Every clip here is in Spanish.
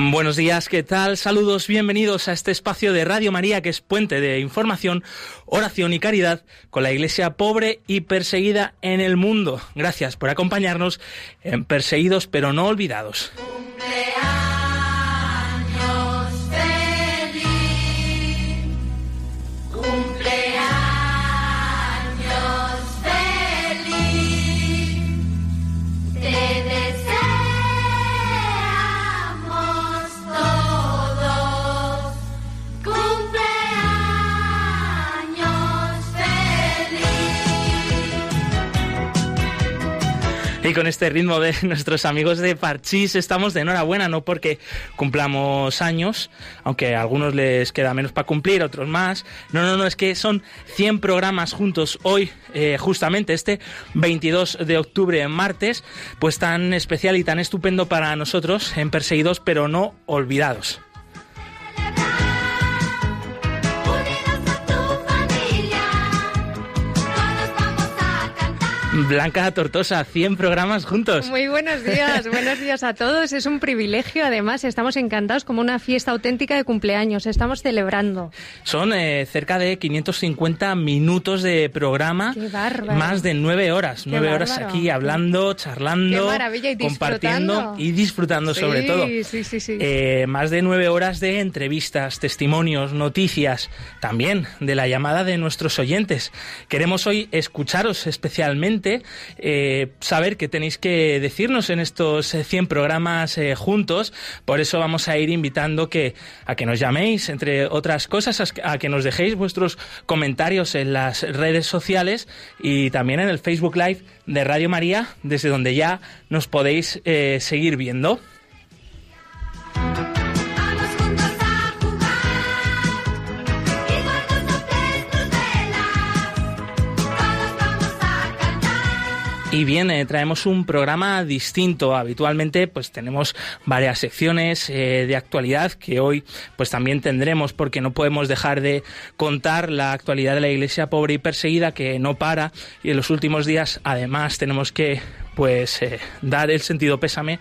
Buenos días, ¿qué tal? Saludos, bienvenidos a este espacio de Radio María que es puente de información, oración y caridad con la iglesia pobre y perseguida en el mundo. Gracias por acompañarnos en Perseguidos pero no olvidados. Y con este ritmo de nuestros amigos de Parchís estamos de enhorabuena, no porque cumplamos años, aunque a algunos les queda menos para cumplir, otros más. No, no, no, es que son 100 programas juntos hoy, eh, justamente este 22 de octubre, martes, pues tan especial y tan estupendo para nosotros en Perseguidos, pero no olvidados. Blanca Tortosa, 100 programas juntos. Muy buenos días, buenos días a todos. Es un privilegio, además, estamos encantados como una fiesta auténtica de cumpleaños. Estamos celebrando. Son eh, cerca de 550 minutos de programa. Qué bárbaro. Más de nueve horas. nueve horas aquí hablando, charlando, y compartiendo y disfrutando sobre todo. Sí, sí, sí. Eh, más de nueve horas de entrevistas, testimonios, noticias, también de la llamada de nuestros oyentes. Queremos hoy escucharos especialmente eh, saber qué tenéis que decirnos en estos 100 eh, programas eh, juntos. Por eso vamos a ir invitando que, a que nos llaméis, entre otras cosas, a, que nos dejéis vuestros comentarios en las redes sociales y también en el Facebook Live de Radio María, desde donde ya nos podéis seguir viendo. Y bien, traemos un programa distinto. Habitualmente, pues tenemos varias secciones eh, de actualidad que hoy, pues también tendremos, porque no podemos dejar de contar la actualidad de la Iglesia pobre y perseguida que no para. Y en los últimos días, además, tenemos que pues eh, dar el sentido pésame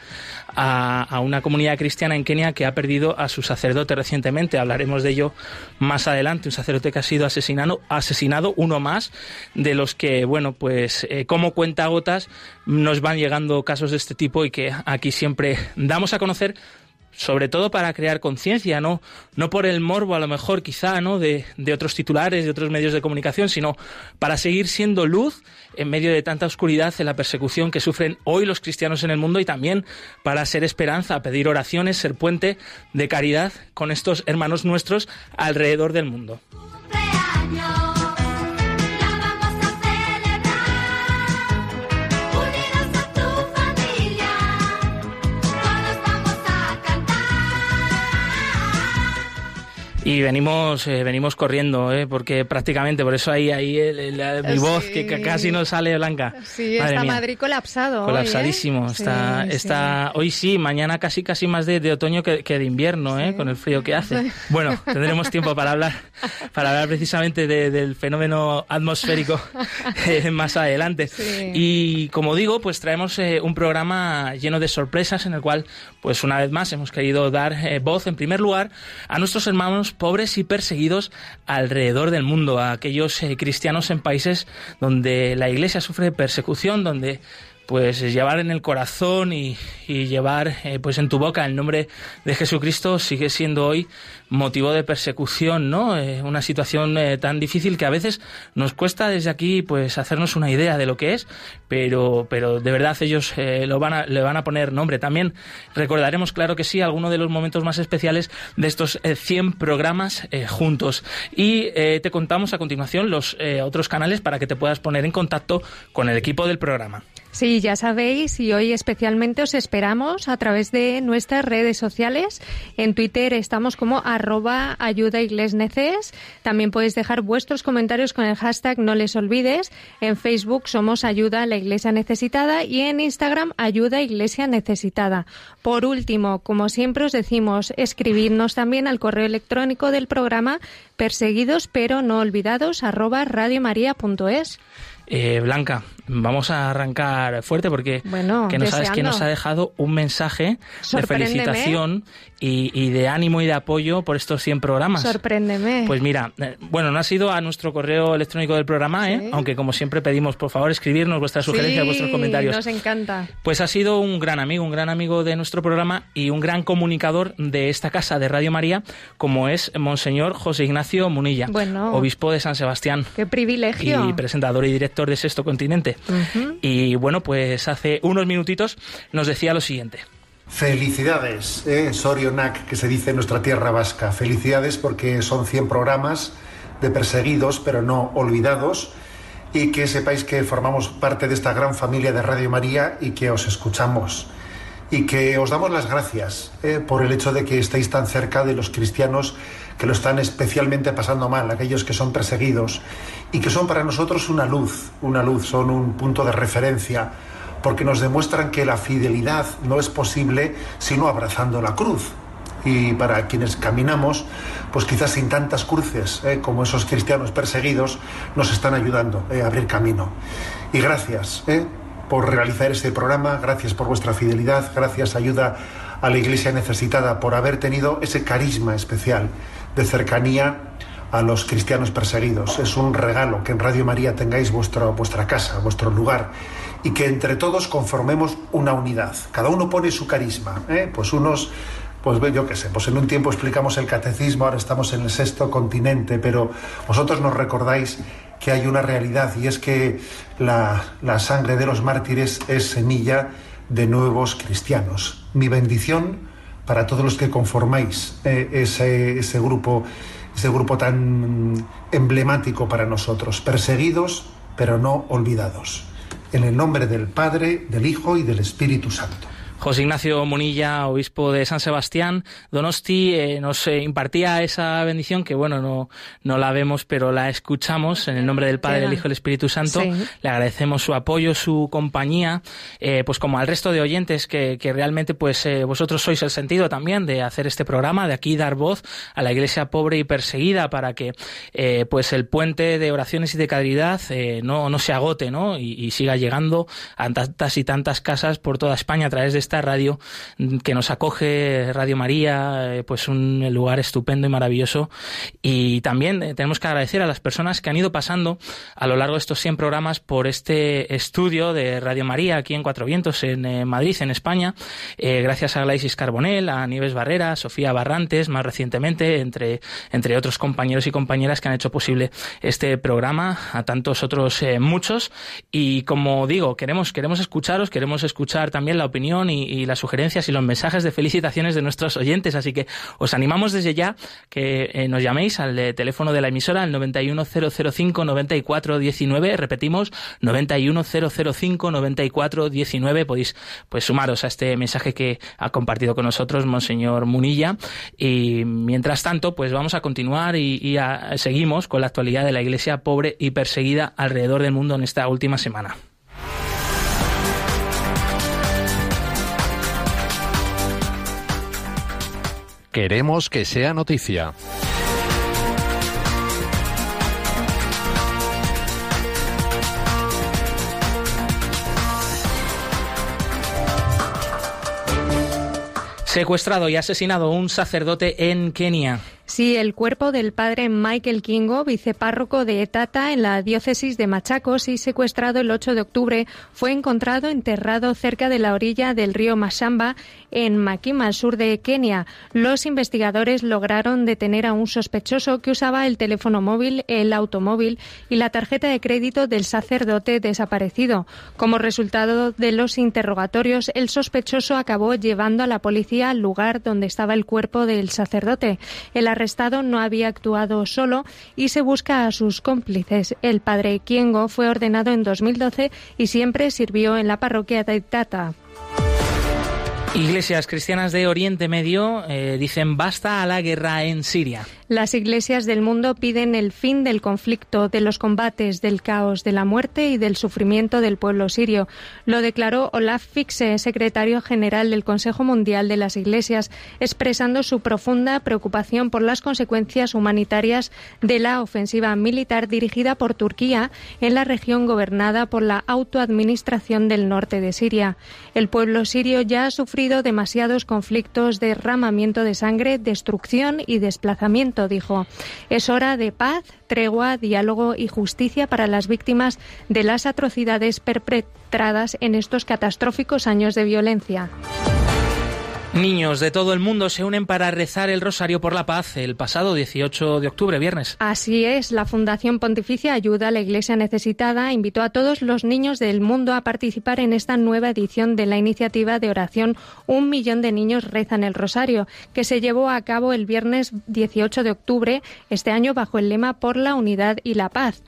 a, una comunidad cristiana en Kenia que ha perdido a su sacerdote recientemente. Hablaremos de ello más adelante. Un sacerdote que ha sido asesinado, asesinado uno más de los que, bueno, pues eh, como cuenta gotas nos van llegando casos de este tipo y que aquí siempre damos a conocer sobre todo para crear conciencia, ¿no? no por el morbo a lo mejor quizá ¿no? De, de, otros titulares, de otros medios de comunicación, sino para seguir siendo luz en medio de tanta oscuridad en la persecución que sufren hoy los cristianos en el mundo y también para ser esperanza, pedir oraciones, ser puente de caridad con estos hermanos nuestros alrededor del mundo. Y venimos, eh, venimos corriendo, ¿eh? porque prácticamente, por eso ahí, ahí mi voz, que casi no sale blanca. Sí, está Madrid colapsado. Colapsadísimo. Hoy, ¿eh? está, está, hoy sí, mañana casi casi más de, de otoño que, que, de invierno, ¿eh? con el frío que hace. Bueno, tendremos tiempo para hablar, para hablar precisamente del fenómeno atmosférico eh, más adelante. Y como digo, pues traemos eh, un programa lleno de sorpresas en el cual, pues una vez más, hemos querido dar voz en primer lugar a nuestros hermanos pobres y perseguidos alrededor del mundo, a aquellos eh, cristianos en países donde la Iglesia sufre persecución, donde pues llevar en el corazón y, llevar eh, pues en tu boca el nombre de Jesucristo sigue siendo hoy motivo de persecución, ¿no? Eh, una situación eh, tan difícil que a veces nos cuesta desde aquí pues hacernos una idea de lo que es, pero, pero de verdad ellos lo van a, le van a poner nombre. También recordaremos, claro que sí, algunos de los momentos más especiales de estos 100 programas juntos. Y te contamos a continuación los otros canales para que te puedas poner en contacto con el equipo del programa. Sí, ya sabéis, y hoy especialmente os esperamos a través de nuestras redes sociales. En Twitter estamos como arroba ayuda También podéis dejar vuestros comentarios con el hashtag no les olvides. En Facebook somos ayuda a la iglesia necesitada y en Instagram ayuda iglesia necesitada. Por último, como siempre os decimos, escribirnos también al correo electrónico del programa perseguidos pero no olvidados arroba radiomaria.es. Eh, Blanca, vamos a arrancar fuerte porque que no sabes que nos ha dejado un mensaje de felicitación y, de ánimo y de apoyo por estos 100 programas. Sorpréndeme. Pues mira, eh, bueno, no ha sido a nuestro correo electrónico del programa, ¿eh? aunque como siempre pedimos, por favor, escribirnos vuestras sugerencias, vuestros comentarios. Nos encanta. Pues ha sido un gran amigo, un gran amigo de nuestro programa y un gran comunicador de esta casa de Radio María, como es Monseñor José Ignacio Munilla, obispo de San Sebastián. Qué privilegio. Y presentador y director de Sexto Continente. Y bueno, pues hace unos minutitos nos decía lo siguiente. Felicidades, eh, Sorionak, que se dice en nuestra tierra vasca. Felicidades porque son 100 programas de perseguidos, pero no olvidados, y que sepáis que formamos parte de esta gran familia de Radio María y que os escuchamos. Y que os damos las gracias eh, por el hecho de que estéis tan cerca de los cristianos que lo están especialmente pasando mal, aquellos que son perseguidos y que son para nosotros una luz, una luz, son un punto de referencia, porque nos demuestran que la fidelidad no es posible sino abrazando la cruz. Y para quienes caminamos, pues quizás sin tantas cruces ¿eh? como esos cristianos perseguidos, nos están ayudando ¿eh? a abrir camino. Y gracias ¿eh? por realizar este programa, gracias por vuestra fidelidad, gracias ayuda a la Iglesia necesitada por haber tenido ese carisma especial de cercanía a los cristianos perseguidos. Es un regalo que en Radio María tengáis vuestro, vuestra casa, vuestro lugar y que entre todos conformemos una unidad. Cada uno pone su carisma. ¿eh? Pues unos, pues yo qué sé, pues en un tiempo explicamos el catecismo, ahora estamos en el sexto continente, pero vosotros nos recordáis que hay una realidad y es que la, sangre de los mártires es semilla de nuevos cristianos. Mi bendición para todos los que conformáis eh, ese, ese grupo ese grupo tan emblemático para nosotros, perseguidos pero no olvidados. En el nombre del Padre, del Hijo y del Espíritu Santo. José Ignacio Munilla, obispo de San Sebastián, Donosti, eh, nos eh, impartía esa bendición que, bueno, no, no la vemos, pero la escuchamos en el nombre del Padre, del Hijo y del Espíritu Santo. Le agradecemos su apoyo, su compañía, eh, pues como al resto de oyentes que, que realmente, pues vosotros sois el sentido también de hacer este programa, de aquí dar voz a la iglesia pobre y perseguida para que, pues el puente de oraciones y de caridad no, no se agote, ¿no? Y, y siga llegando a tantas y tantas casas por toda España a través de esta radio que nos acoge Radio María, eh, pues un lugar estupendo y maravilloso. Y también eh, tenemos que agradecer a las personas que han ido pasando a lo largo de estos 100 programas por este estudio de Radio María aquí en Cuatro Vientos, en eh, Madrid, en España. gracias a Glaisis Carbonell, a Nieves Barrera, a Sofía Barrantes, más recientemente, entre, entre otros compañeros y compañeras que han hecho posible este programa, a tantos otros muchos. Y como digo, queremos, queremos escucharos, queremos escuchar también la opinión y, las sugerencias y los mensajes de felicitaciones de nuestros oyentes. Así que os animamos desde ya que eh, nos llaméis al eh, teléfono de la emisora, al 910059419. Repetimos, 910059419. Podéis pues sumaros a este mensaje que ha compartido con nosotros Monseñor Munilla. Y mientras tanto, pues vamos a continuar y, seguimos con la actualidad de la Iglesia pobre y perseguida alrededor del mundo en esta última semana. Queremos que sea noticia. Secuestrado y asesinado un sacerdote en Kenia. Sí, el cuerpo del padre Michael Kingo, vicepárroco de Etata en la diócesis de Machacos y secuestrado el 8 de octubre, fue encontrado enterrado cerca de la orilla del río Mashamba en Makima, al sur de Kenia. Los investigadores lograron detener a un sospechoso que usaba el teléfono móvil, el automóvil y la tarjeta de crédito del sacerdote desaparecido. Como resultado de los interrogatorios, el sospechoso acabó llevando a la policía al lugar donde estaba el cuerpo del sacerdote. El arrestado no había actuado solo y se busca a sus cómplices. El padre Kiengo fue ordenado en 2012 y siempre sirvió en la parroquia de Tata. Iglesias cristianas de Oriente Medio eh, dicen basta a la guerra en Siria. Las iglesias del mundo piden el fin del conflicto, de los combates, del caos, de la muerte y del sufrimiento del pueblo sirio. Lo declaró Olaf Fixe, secretario general del Consejo Mundial de las Iglesias, expresando su profunda preocupación por las consecuencias humanitarias de la ofensiva militar dirigida por Turquía en la región gobernada por la autoadministración del norte de Siria. El pueblo sirio ya ha sufrido demasiados conflictos, derramamiento de sangre, destrucción y desplazamiento dijo. Es hora de paz, tregua, diálogo y justicia para las víctimas de las atrocidades perpetradas en estos catastróficos años de violencia. Niños de todo el mundo se unen para rezar el Rosario por la Paz el pasado 18 de octubre, viernes. Así es, la Fundación Pontificia Ayuda a la Iglesia Necesitada invitó a todos los niños del mundo a participar en esta nueva edición de la iniciativa de oración Un millón de niños rezan el Rosario, que se llevó a cabo el viernes 18 de octubre, este año bajo el lema Por la Unidad y la Paz.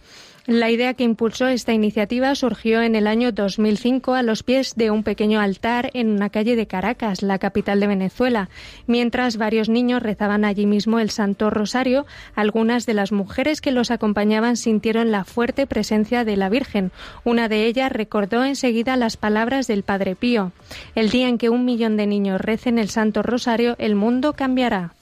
La idea que impulsó esta iniciativa surgió en el año 2005 a los pies de un pequeño altar en una calle de Caracas, la capital de Venezuela. Mientras varios niños rezaban allí mismo el Santo Rosario, algunas de las mujeres que los acompañaban sintieron la fuerte presencia de la Virgen. Una de ellas recordó enseguida las palabras del Padre Pío. El día en que un millón de niños recen el Santo Rosario, el mundo cambiará.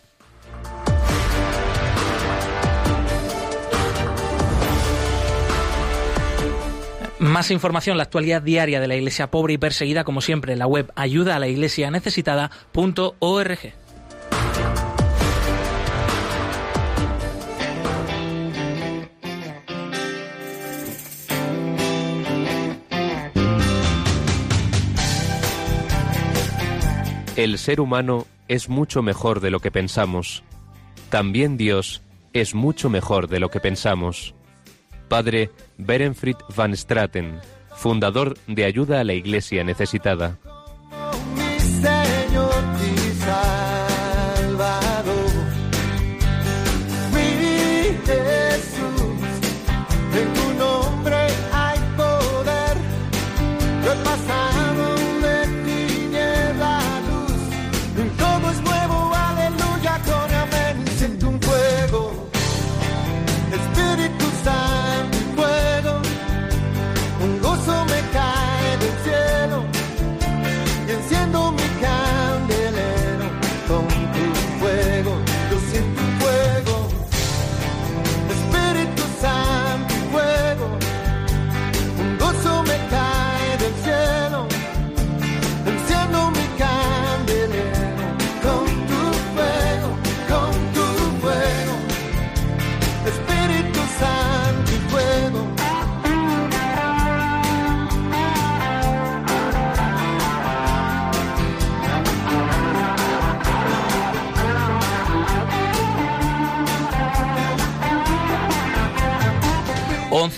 Más información, la actualidad diaria de la Iglesia pobre y perseguida, como siempre, en la web ayuda a la iglesia. El ser humano es mucho mejor de lo que pensamos. También Dios es mucho mejor de lo que pensamos. Padre Berenfried van Straten, fundador de Ayuda a la Iglesia Necesitada.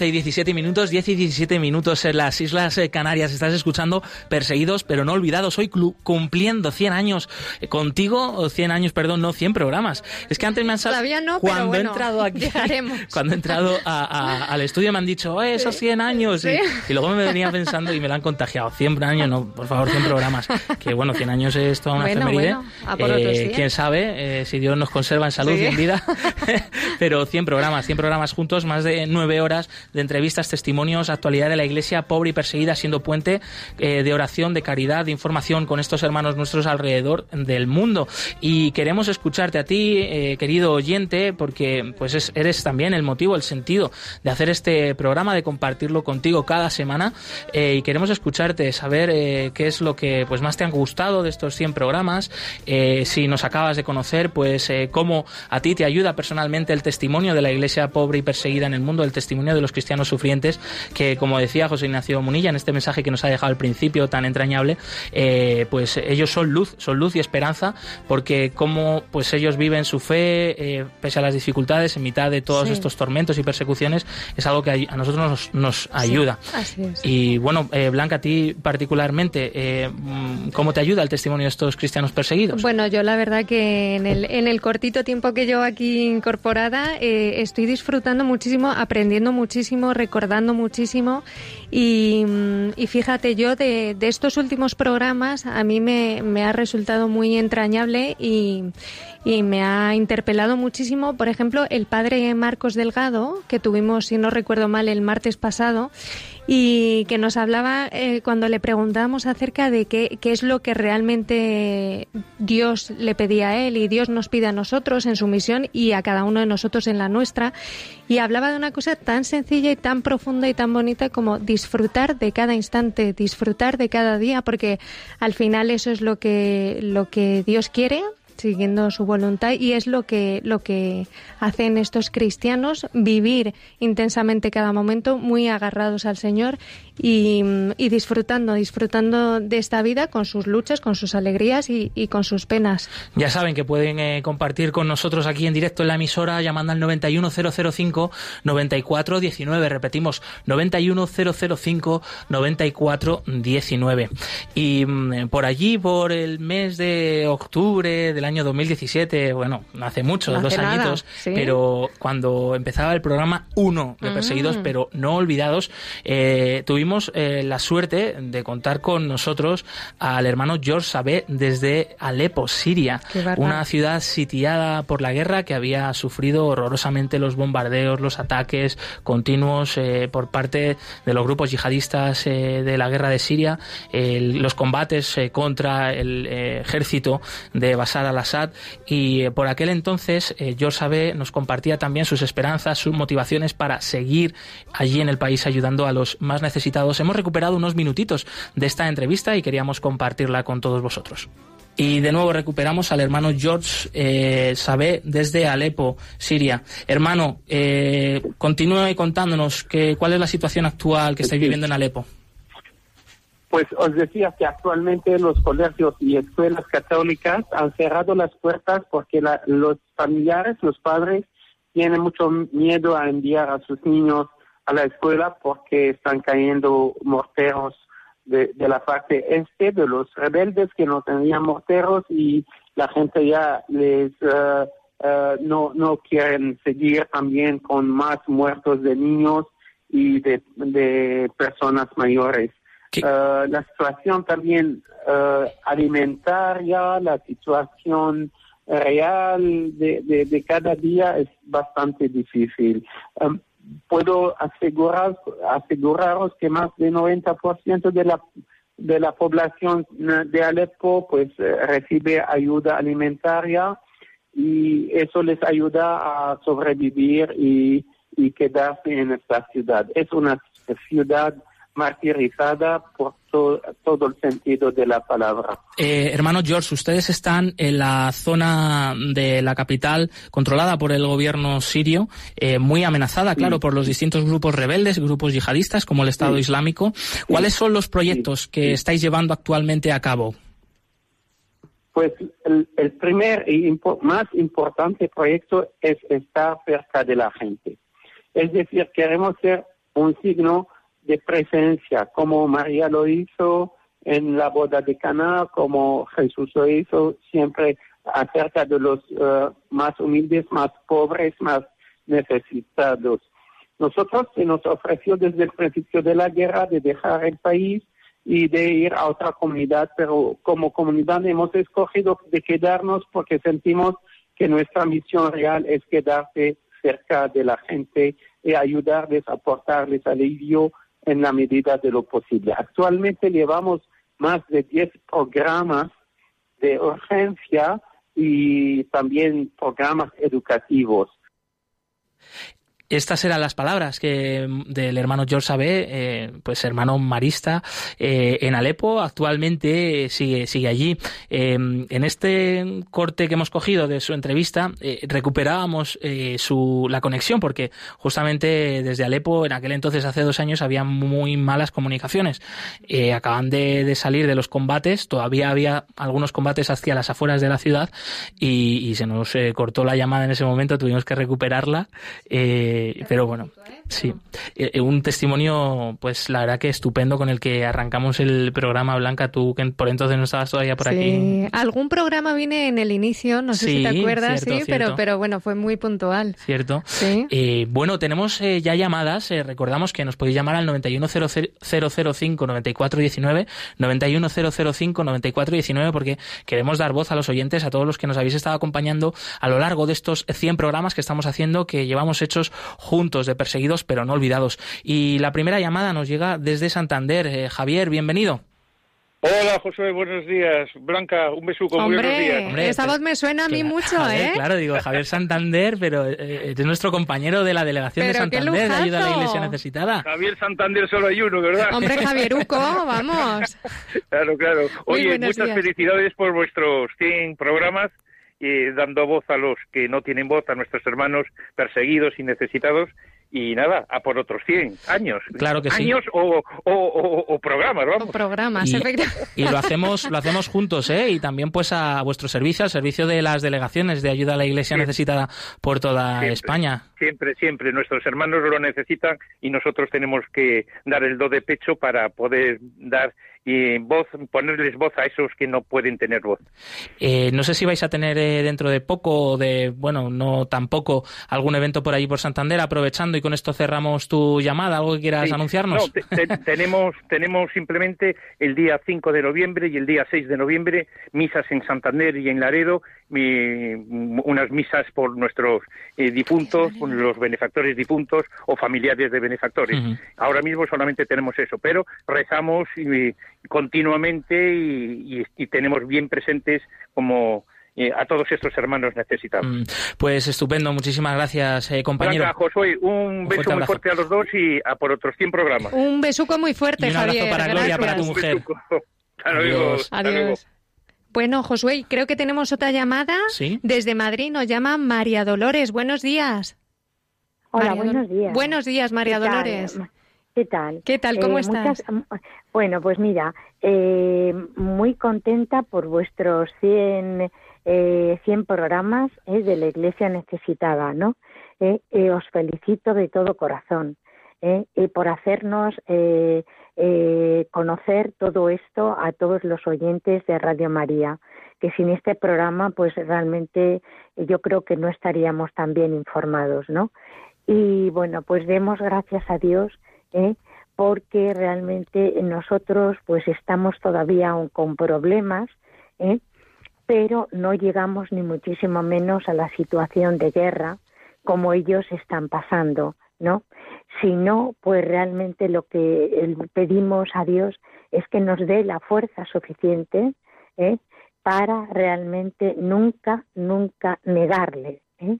Y 17 minutos, 10 y 17 minutos en las Islas eh, Canarias. Estás escuchando Perseguidos pero no olvidados. Hoy cumpliendo 100 años eh, contigo, 100 años, perdón, no 100 programas. Es que antes me han Todavía no, cuando he entrado aquí, cuando he entrado al estudio me han dicho, eh, esos 100 años. Y, luego me venía pensando y me lo han contagiado. 100 años, no, por favor, 100 programas. Que bueno, 100 años es toda una efeméride. Eh, quién sabe si Dios nos conserva en salud y en vida. pero 100 programas, 100 programas juntos, más de 9 horas de entrevistas, testimonios, actualidad de la Iglesia pobre y perseguida, siendo puente eh, de oración, de caridad, de información con estos hermanos nuestros alrededor del mundo. Y queremos escucharte a ti, eh, querido oyente, porque pues eres también el motivo, el sentido de hacer este programa, de compartirlo contigo cada semana. Eh, y queremos escucharte, saber qué es lo que pues más te han gustado de estos 100 programas. si nos acabas de conocer, pues cómo a ti te ayuda personalmente el testimonio de la Iglesia pobre y perseguida en el mundo, el testimonio de los los cristianos sufrientes, que como decía José Ignacio Munilla en este mensaje que nos ha dejado al principio tan entrañable, eh, pues ellos son luz, son luz y esperanza, porque como pues ellos viven su fe, eh, pese a las dificultades, en mitad de todos estos tormentos y persecuciones, es algo que a nosotros nos, ayuda. Y bueno, eh, Blanca, a ti particularmente, ¿cómo te ayuda el testimonio de estos cristianos perseguidos? Bueno, yo la verdad que en el, en el cortito tiempo que yo aquí incorporada estoy disfrutando muchísimo, aprendiendo muchísimo, recordando muchísimo. Y, fíjate, yo de, estos últimos programas a mí me, me ha resultado muy entrañable y, y me ha interpelado muchísimo, por ejemplo, el padre Marcos Delgado, que tuvimos, si no recuerdo mal, el martes pasado, y que nos hablaba eh, cuando le preguntábamos acerca de qué, qué es lo que realmente Dios le pedía a él y Dios nos pide a nosotros en su misión y a cada uno de nosotros en la nuestra. Y hablaba de una cosa tan sencilla y tan profunda y tan bonita como disfrutar de cada instante, disfrutar de cada día, porque al final eso es lo que, lo que Dios quiere siguiendo su voluntad y es lo que lo que hacen estos cristianos vivir intensamente cada momento muy agarrados al Señor y, disfrutando disfrutando de esta vida con sus luchas con sus alegrías y, con sus penas. Ya saben que pueden eh, compartir con nosotros aquí en directo en la emisora llamando al 91005 9419 repetimos 91005 9419 y mm, por allí por el mes de octubre del año 2017, bueno, hace mucho, dos añitos, pero cuando empezaba el programa 1 de Perseguidos, mm. pero no olvidados, eh, tuvimos eh, la suerte de contar con nosotros al hermano George Sabé desde Alepo, Siria, una ciudad sitiada por la guerra que había sufrido horrorosamente los bombardeos, los ataques continuos eh, por parte de los grupos yihadistas de la guerra de Siria, los combates contra el ejército de Bashar al Assad y eh, por aquel entonces eh, George Sabe nos compartía también sus esperanzas, sus motivaciones para seguir allí en el país ayudando a los más necesitados. Hemos recuperado unos minutitos de esta entrevista y queríamos compartirla con todos vosotros. Y de nuevo recuperamos al hermano George eh, Sabé desde Alepo, Siria. Hermano, eh, continúe contándonos que, cuál es la situación actual que estáis viviendo en Alepo. Pues os decía que actualmente los colegios y escuelas católicas han cerrado las puertas porque los familiares, los padres, tienen mucho miedo a enviar a sus niños a la escuela porque están cayendo morteros de, la parte este de los rebeldes que no tenían morteros y la gente ya les uh, uh, no no quieren seguir también con más muertos de niños y de personas mayores. Eh, la situación también uh, alimentaria, la situación real de, de, cada día es bastante difícil. Um, puedo asegurar, aseguraros que más del 90% de la de la población de Alepo pues eh, recibe ayuda alimentaria y eso les ayuda a sobrevivir y, y quedarse en esta ciudad. Es una ciudad martirizada por todo el sentido de la palabra. Eh, hermano George, ustedes están en la zona de la capital controlada por el gobierno sirio, eh, muy amenazada, claro, por los distintos grupos rebeldes, grupos yihadistas como el Estado Islámico. ¿Cuáles son los proyectos que estáis llevando actualmente a cabo? Pues el, el primer y más importante proyecto es estar cerca de la gente. Es decir, queremos ser un signo de presencia, como María lo hizo en la boda de Cana, como Jesús lo hizo siempre acerca de los eh, más humildes, más pobres, más necesitados. Nosotros se nos ofreció desde el principio de la guerra de dejar el país y de ir a otra comunidad, pero como comunidad hemos escogido de quedarnos porque sentimos que nuestra misión real es quedarse cerca de la gente y ayudarles, aportarles alivio en la medida de lo posible. Actualmente llevamos más de 10 programas de urgencia y también programas educativos. Estas eran las palabras que del hermano George Sabé, eh, pues hermano marista eh, en Alepo, actualmente sigue, sigue allí. Em, en este corte que hemos cogido de su entrevista, eh, recuperábamos su, la conexión, porque justamente desde Alepo, en aquel entonces, hace dos años, había muy malas comunicaciones. acaban de, salir de los combates, todavía había algunos combates hacia las afueras de la ciudad y, se nos cortó la llamada en ese momento, tuvimos que recuperarla. Pero bueno, sí. Eh, eh, un testimonio, pues la verdad que estupendo con el que arrancamos el programa, Blanca, tú que por entonces no estabas todavía por aquí. Algún programa vine en el inicio, no sé si te acuerdas, sí, pero, pero bueno, fue muy puntual. Cierto. Sí. bueno, tenemos ya llamadas, recordamos que nos podéis llamar al 91005 9419, 91005 9419, porque queremos dar voz a los oyentes, a todos los que nos habéis estado acompañando a lo largo de estos 100 programas que estamos haciendo, que llevamos hechos juntos de perseguidos pero no olvidados. Y la primera llamada nos llega desde Santander. Eh, Javier, bienvenido. Hola, José, buenos días. Blanca, un beso con buenos días. Hombre, esa voz me suena a mí mucho, ¿eh? Claro, digo, Javier Santander, pero eh, es nuestro compañero de la delegación de Santander de Ayuda a la Iglesia Necesitada. Javier Santander solo hay uno, ¿verdad? Hombre, Javieruco, vamos. claro, claro. Oye, muchas felicidades por vuestros 100 programas y dando voz a los que no tienen voz, a nuestros hermanos perseguidos y necesitados, y nada, a por otros 100 años. Claro que sí. Años o, o, programas, vamos. O programas, y, y, lo hacemos lo hacemos juntos, ¿eh? Y también pues a vuestro servicio, al servicio de las delegaciones de ayuda a la Iglesia necesitada por toda España. Siempre, siempre. Nuestros hermanos lo necesitan y nosotros tenemos que dar el do de pecho para poder dar y voz, ponerles voz a esos que no pueden tener voz. Eh, no sé si vais a tener eh, dentro de poco, de bueno, no tampoco, algún evento por ahí por Santander, aprovechando y con esto cerramos tu llamada, algo que quieras anunciarnos. No, tenemos, tenemos simplemente el día 5 de noviembre y el día 6 de noviembre misas en Santander y en Laredo, unas misas por nuestros eh, difuntos, los benefactores difuntos o familiares de benefactores. Ahora mismo solamente tenemos eso, pero rezamos y continuamente y, tenemos bien presentes como eh, a todos estos hermanos necesitados. Mm, pues estupendo, muchísimas gracias, eh, compañero. Josué, un, beso muy fuerte a los dos y a por otros 100 programas. Un besuco muy fuerte, y un abrazo para Gloria, para tu mujer. Adiós. Adiós. Bueno, Josué, creo que tenemos otra llamada. Desde Madrid nos llama María Dolores. Buenos días. Hola, buenos días. Buenos días, María Dolores. ¿Qué tal? ¿Qué tal? ¿Cómo eh, estás? bueno, pues mira, eh, muy contenta por vuestros 100, eh, 100 programas eh, de la Iglesia Necesitada, ¿no? os felicito de todo corazón por hacernos conocer todo esto a todos los oyentes de Radio María, que sin este programa, pues realmente yo creo que no estaríamos tan bien informados, ¿no? Y bueno, pues demos gracias a Dios ¿eh? porque realmente nosotros pues estamos todavía aún con problemas, ¿eh? Pero no llegamos ni muchísimo menos a la situación de guerra como ellos están pasando, ¿no? Sino, pues realmente lo que pedimos a Dios es que nos dé la fuerza suficiente ¿eh? para realmente nunca, nunca negarle, ¿eh?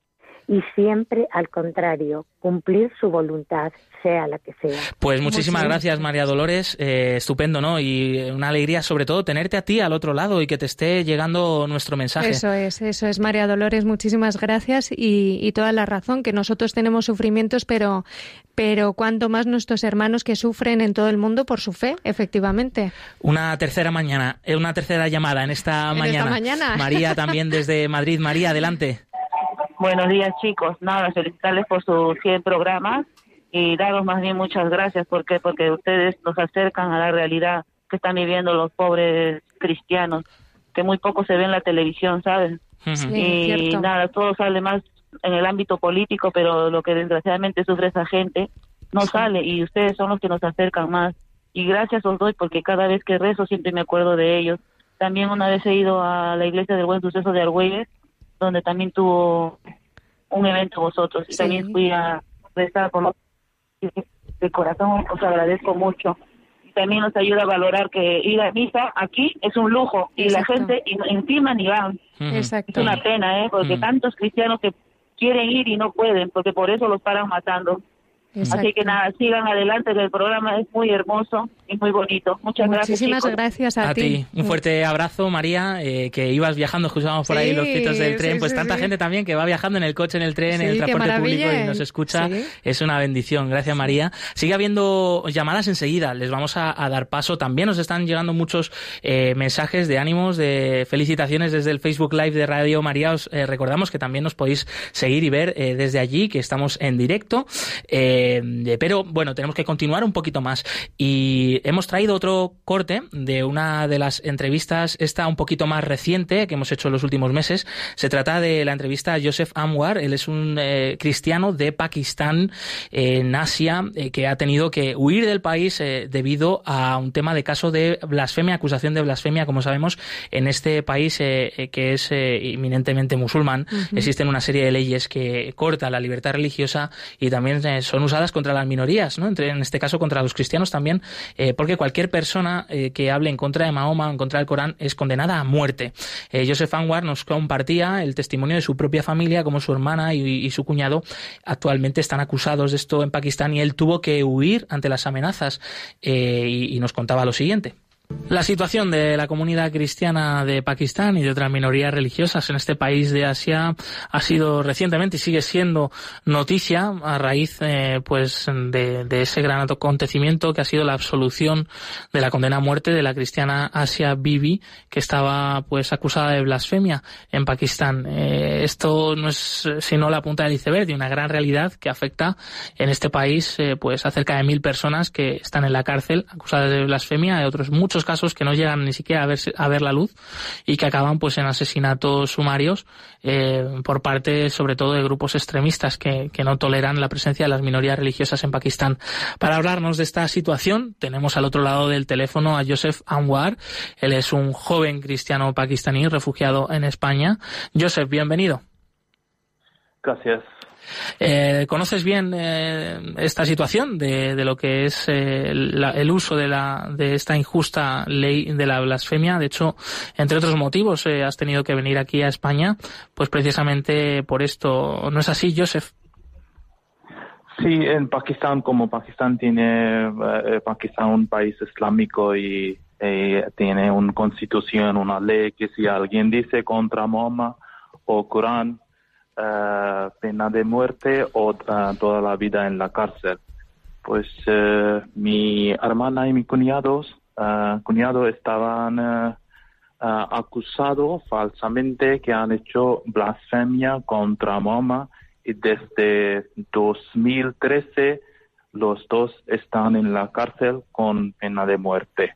Y siempre al contrario, cumplir su voluntad, sea la que sea. Pues muchísimas gracias, María Dolores. Eh, estupendo, ¿no? Y una alegría, sobre todo, tenerte a ti al otro lado y que te esté llegando nuestro mensaje. Eso es, eso es, María Dolores. Muchísimas gracias y, toda la razón, que nosotros tenemos sufrimientos, pero, pero cuanto más nuestros hermanos que sufren en todo el mundo por su fe, efectivamente. Una tercera mañana, eh, una tercera llamada en esta mañana. Esta mañana. María también desde Madrid. María, adelante. Buenos días, chicos. Nada, felicitarles por sus 100 programas y daros más bien muchas gracias. ¿Por Porque ustedes nos acercan a la realidad que están viviendo los pobres cristianos, que muy poco se ve en la televisión, ¿saben? y nada, todo sale más en el ámbito político, pero lo que desgraciadamente sufre esa gente no sale y ustedes son los que nos acercan más. Y gracias os doy porque cada vez que rezo siempre me acuerdo de ellos. También una vez he ido a la iglesia del Buen Suceso de Argüelles donde también tuvo un evento vosotros y también fui a rezar con de corazón os agradezco mucho. También nos ayuda a valorar que ir a misa aquí es un lujo y la gente encima ni van. Es una pena eh porque tantos cristianos que quieren ir y no pueden, porque por eso los paran matando. Así que nada, sigan adelante, que el programa es muy hermoso y muy bonito. Muchas gracias. Muchísimas gracias a, ti. Un fuerte abrazo, María, eh, que ibas viajando, escuchábamos por ahí los pitos del tren. pues tanta gente también que va viajando en el coche, en el tren, en el transporte público y nos escucha. Es una bendición. Gracias, María. Sigue habiendo llamadas enseguida. Les vamos a, dar paso. También nos están llegando muchos eh, mensajes de ánimos, de felicitaciones desde el Facebook Live de Radio María. Os eh, recordamos que también nos podéis seguir y ver desde allí, que estamos en directo. Eh, pero bueno, tenemos que continuar un poquito más. Y hemos traído otro corte de una de las entrevistas, esta un poquito más reciente que hemos hecho en los últimos meses. Se trata de la entrevista a Joseph Anwar. Él es un eh, cristiano de Pakistán, en Asia, eh, que ha tenido que huir del país debido a un tema de caso de blasfemia, acusación de blasfemia, como sabemos, en este país que es inminentemente musulmán. Existen una serie de leyes que cortan la libertad religiosa y también son usadas contra las minorías, ¿no? Entre, en este caso contra los cristianos también, eh, porque cualquier persona eh, que hable en contra de Mahoma o en contra del Corán es condenada a muerte. Eh, Joseph Anwar nos compartía el testimonio de su propia familia, como su hermana y, su cuñado actualmente están acusados de esto en Pakistán y él tuvo que huir ante las amenazas y nos contaba lo siguiente. La situación de la comunidad cristiana de Pakistán y de otras minorías religiosas en este país de Asia ha sido recientemente y sigue siendo noticia a raíz eh, pues de, ese gran acontecimiento que ha sido la absolución de la condena a muerte de la cristiana Asia Bibi que estaba pues acusada de blasfemia en Pakistán. Eh, esto no es sino la punta del iceberg de una gran realidad que afecta en este país eh, pues a cerca de mil personas que están en la cárcel acusadas de blasfemia de otros muchos casos que no llegan ni siquiera a ver la luz y que acaban pues en asesinatos sumarios eh, por parte sobre todo de grupos extremistas que, que no toleran la presencia de las minorías religiosas en Pakistán. Para hablarnos de esta situación tenemos al otro lado del teléfono a Joseph Anwar. Él es un joven cristiano pakistaní refugiado en España. Joseph, bienvenido. Gracias. Eh, ¿Conoces bien eh, esta situación de, lo que es eh, el uso de, la, de esta injusta ley de la blasfemia? De hecho, entre otros motivos, has tenido que venir aquí a España, pues precisamente por esto. ¿No es así, Joseph? Sí, en Pakistán, como Pakistán tiene Pakistán un país islámico y tiene una constitución, una ley que si alguien dice contra Mahoma o Corán, eh, pena de muerte o eh, toda la vida en la cárcel. Pues eh, mi hermana y mi cuñados, cuñado estaban acusados falsamente que han hecho blasfemia contra Mahoma y desde 2013 los dos están en la cárcel con pena de muerte.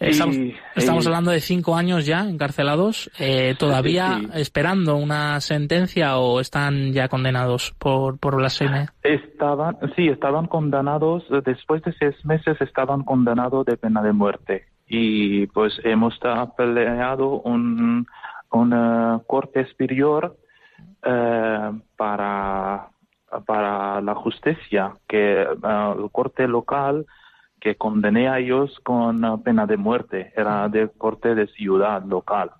Estamos, hablando de cinco años ya encarcelados, eh, todavía esperando una sentencia o están ya condenados por, por blasfemia. Estaban, sí, estaban condenados, después de seis meses estaban condenados de pena de muerte. Y pues hemos peleado un, una corte superior eh, para, para la justicia, que uh, el corte local que condené a ellos con pena de muerte. Era de corte de ciudad local.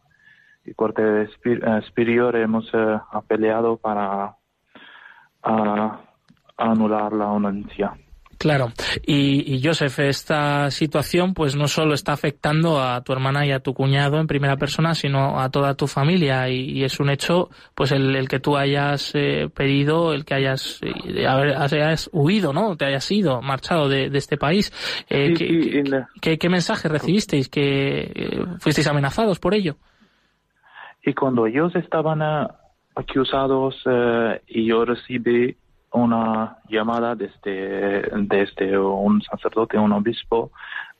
Y corte de eh, superior hemos eh, peleado para anular la anuncia. Claro. Y, y, Joseph, esta situación pues no solo está afectando a tu hermana y a tu cuñado en primera persona, sino a toda tu familia. Y, es un hecho pues el, que tú hayas eh, pedido, el que hayas, eh, hayas huido, ¿no? Te hayas ido, marchado de, este país. Eh, ¿qué, mensaje recibisteis? ¿Que fuisteis amenazados por ello? Y cuando ellos estaban acusados y yo recibí una llamada desde, desde un sacerdote, un obispo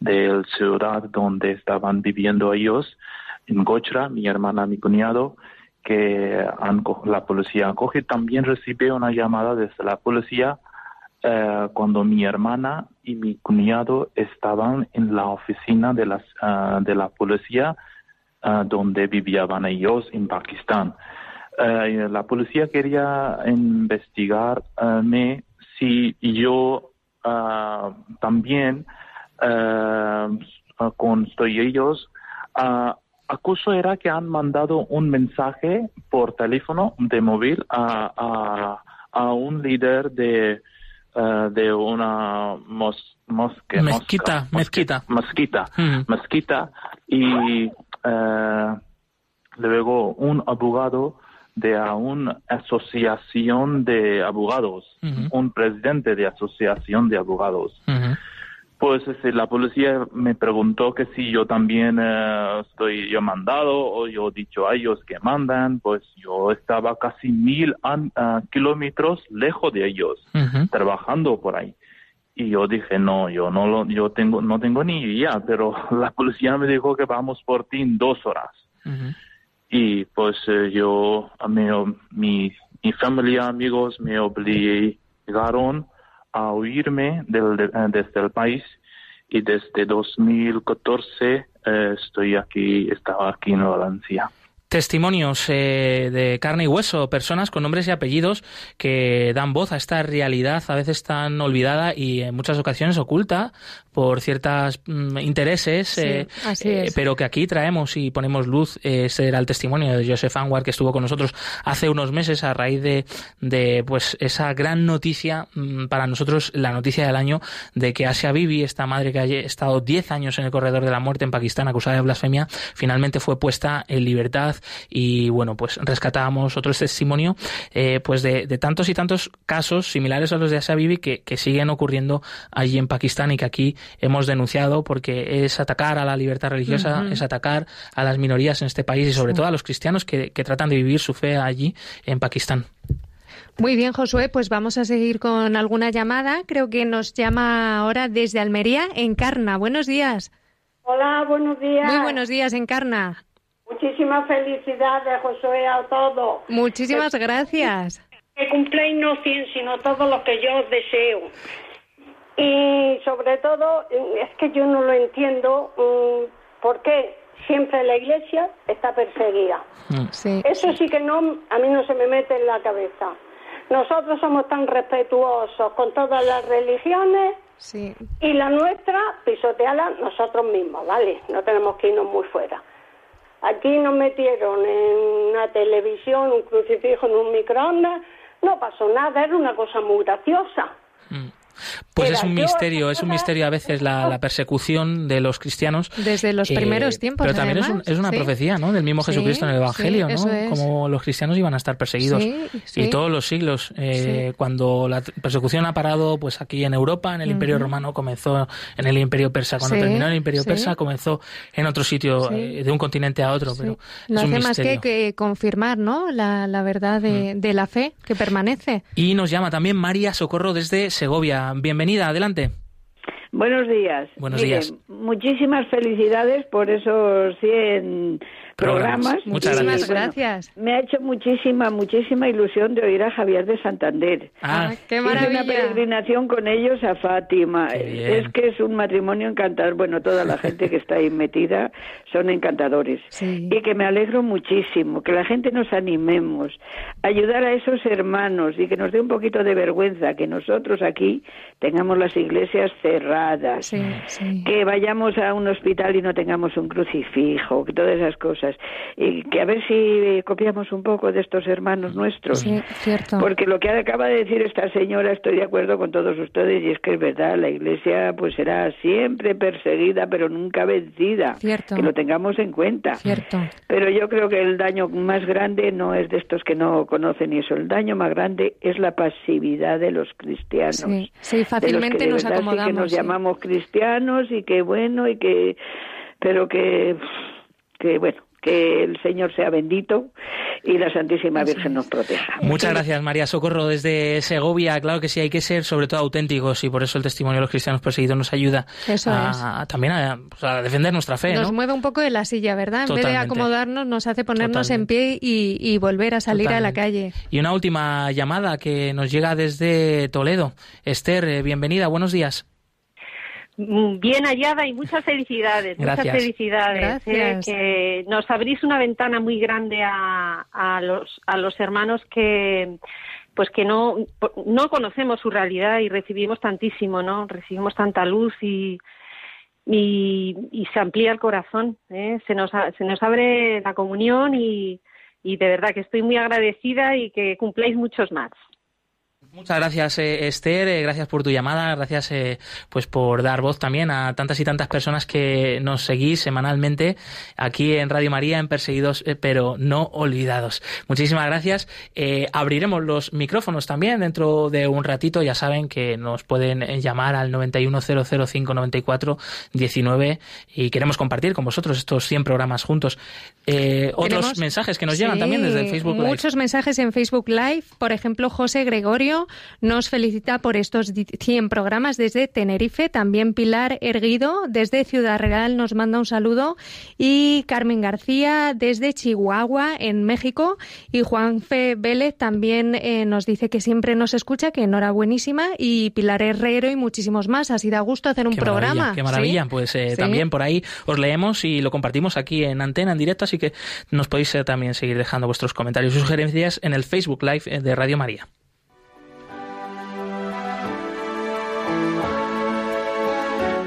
de la ciudad donde estaban viviendo ellos, en Gochra, mi hermana, mi cuñado, que la policía acoge. También recibí una llamada desde la policía eh, cuando mi hermana y mi cuñado estaban en la oficina de, las, eh, de la policía eh, donde vivían ellos en Pakistán. Eh, la policía quería investigarme si yo uh, también uh, con ellos. acuso era que han mandado un mensaje por teléfono de móvil a, a, a un líder de, eh, de una mos, mosque, Mezquita, mezquita. mezquita, Mm. mezquita y luego un abogado de a una asociación de abogados, un presidente de asociación de abogados. Pues este, la policía me preguntó que si yo también eh, estoy yo mandado o yo he dicho a ellos que mandan, pues yo estaba casi mil an- ah, kilómetros lejos de ellos, trabajando por ahí. Y yo dije, no, yo no lo, yo tengo, no tengo ni idea, pero la policía me dijo que vamos por ti en dos horas. Y pues eh, yo, mi, mi familia, amigos me obligaron a huirme del, de- eh, desde el país y desde 2014 eh, estoy aquí, estaba aquí en Valencia. Testimonios eh, de carne y hueso, personas con nombres y apellidos que dan voz a esta realidad a veces tan olvidada y en muchas ocasiones oculta por ciertos intereses, Sí, eh, eh, pero que aquí traemos y ponemos luz. Ese era el testimonio de Joseph Anwar que estuvo con nosotros hace unos meses a raíz de, de pues esa gran noticia mm, para nosotros, la noticia del año de que Asia Bibi, esta madre que ha estado 10 años en el corredor de la muerte en Pakistán acusada de blasfemia, finalmente fue puesta en libertad y bueno, pues rescatábamos otro testimonio eh, pues de, de tantos y tantos casos similares a los de Asia Bibi que, que siguen ocurriendo allí en Pakistán y que aquí hemos denunciado porque es atacar a la libertad religiosa, es atacar a las minorías en este país y sobre Sí. todo a los cristianos que, que tratan de vivir su fe allí en Pakistán. Muy bien, Josué, pues vamos a seguir con alguna llamada. Creo que nos llama ahora desde Almería, Encarna. Buenos días. Hola, buenos días. Muy buenos días, Encarna. Muchísimas felicidades, Josué, a todos. Muchísimas gracias. Que cumpléis no 100, sino todo lo que yo os deseo. Y sobre todo, es que yo no lo entiendo mm, por qué siempre la iglesia está perseguida. Sí. Eso sí que no, a mí no se me mete en la cabeza. Nosotros somos tan respetuosos con todas las religiones Sí. y la nuestra, pisoteala nosotros mismos, ¿vale? No tenemos que irnos muy fuera. Aquí nos metieron en una televisión un crucifijo en un microondas, no pasó nada, era una cosa muy graciosa. Pues es un misterio, es un misterio a veces la, la persecución de los cristianos. Desde los Eh, primeros tiempos, Pero también es, un- una sí. profecía, ¿no? Del mismo Sí, Jesucristo en el Evangelio, sí, ¿no? es. Como los cristianos iban a estar perseguidos. Y todos los siglos. eh, Cuando la persecución ha parado, pues aquí en Europa, en el Imperio. Romano, comenzó en el Imperio Persa. Cuando terminó el Imperio. Persa, comenzó en otro sitio, eh, de un continente a otro. Pero No es un hace más misterio. que, que confirmar ¿no? la, la verdad de, de la fe que permanece. Y nos llama también María Socorro desde Segovia. Bienvenida, adelante. Buenos días. Buenos Mire, días. Muchísimas felicidades por esos 100 Programas. programas. Muchas gracias. bueno, gracias. Me ha hecho muchísima, muchísima ilusión de oír a Javier de Santander. Ah, qué Hice maravilla. una peregrinación con ellos a Fátima. Qué. Es que es un matrimonio encantador. Bueno, toda la gente que está ahí metida son encantadores. Sí. Y que me alegro muchísimo, que la gente nos animemos, ayudar a esos hermanos y que nos dé un poquito de vergüenza que nosotros aquí tengamos las iglesias cerradas, Sí, sí. que vayamos a un hospital y no tengamos un crucifijo, que todas esas cosas. Y que a ver si copiamos un poco de estos hermanos nuestros. Sí, cierto. Porque lo que acaba de decir esta señora, estoy de acuerdo con todos ustedes, y es que es verdad, la Iglesia pues será siempre perseguida, pero nunca vencida. Cierto. Que lo tengamos en cuenta. Cierto. Pero yo creo que el daño más grande no es de estos que no conocen eso. El daño más grande es la pasividad de los cristianos. Sí, sí, De los fácilmente que de nos sí acomodamos. que nos sí. llamamos cristianos y que bueno y que pero que que bueno que el Señor sea bendito y la Santísima Virgen nos proteja. Muchas gracias, María Socorro, desde Segovia. Claro que sí, hay que ser sobre todo auténticos y por eso el testimonio de los cristianos perseguidos nos ayuda Eso a, también a, pues, a defender nuestra fe, Nos ¿no? mueve un poco de la silla, ¿verdad? En vez de acomodarnos, nos hace ponernos en pie y, y volver a salir a la calle. Y una última llamada que nos llega desde Toledo. Esther, eh, bienvenida, buenos días. Mm, Bien hallada y muchas felicidades, Gracias. muchas felicidades. eh, que nos abrís una ventana muy grande a, a los a los hermanos que pues que no no conocemos su realidad y recibimos tantísimo, ¿no? Recibimos tanta luz y y, y se amplía el corazón, ¿eh? se nos se nos abre la comunión y y de verdad que estoy muy agradecida y que cumpláis muchos más. Muchas gracias, eh, Esther. Eh, gracias por tu llamada. Gracias, eh, pues, por dar voz también a tantas y tantas personas que nos seguís semanalmente aquí en Radio María, en Perseguidos, pero no olvidados. Muchísimas gracias. abriremos los micrófonos también dentro de un ratito. Ya saben que nos pueden llamar al 910059419 y queremos compartir con vosotros estos 100 programas juntos. otros mensajes que nos llegan también desde el Facebook Live. Muchos mensajes en Facebook Live. Por ejemplo, José Gregorio nos felicita por estos 100 programas desde Tenerife. También Pilar Erguido desde Ciudad Real nos manda un saludo. Y Carmen García desde Chihuahua, en México. Y Juanfe Vélez también eh, nos dice que siempre nos escucha, que enhorabuenísima. Y Pilar Herrero y muchísimos más. Así da gusto hacer un programa. qué maravilla. Pues eh, también por ahí os leemos y lo compartimos aquí en antena, en directo. Así que nos podéis eh, también seguir dejando vuestros comentarios y sugerencias en el Facebook Live de Radio María.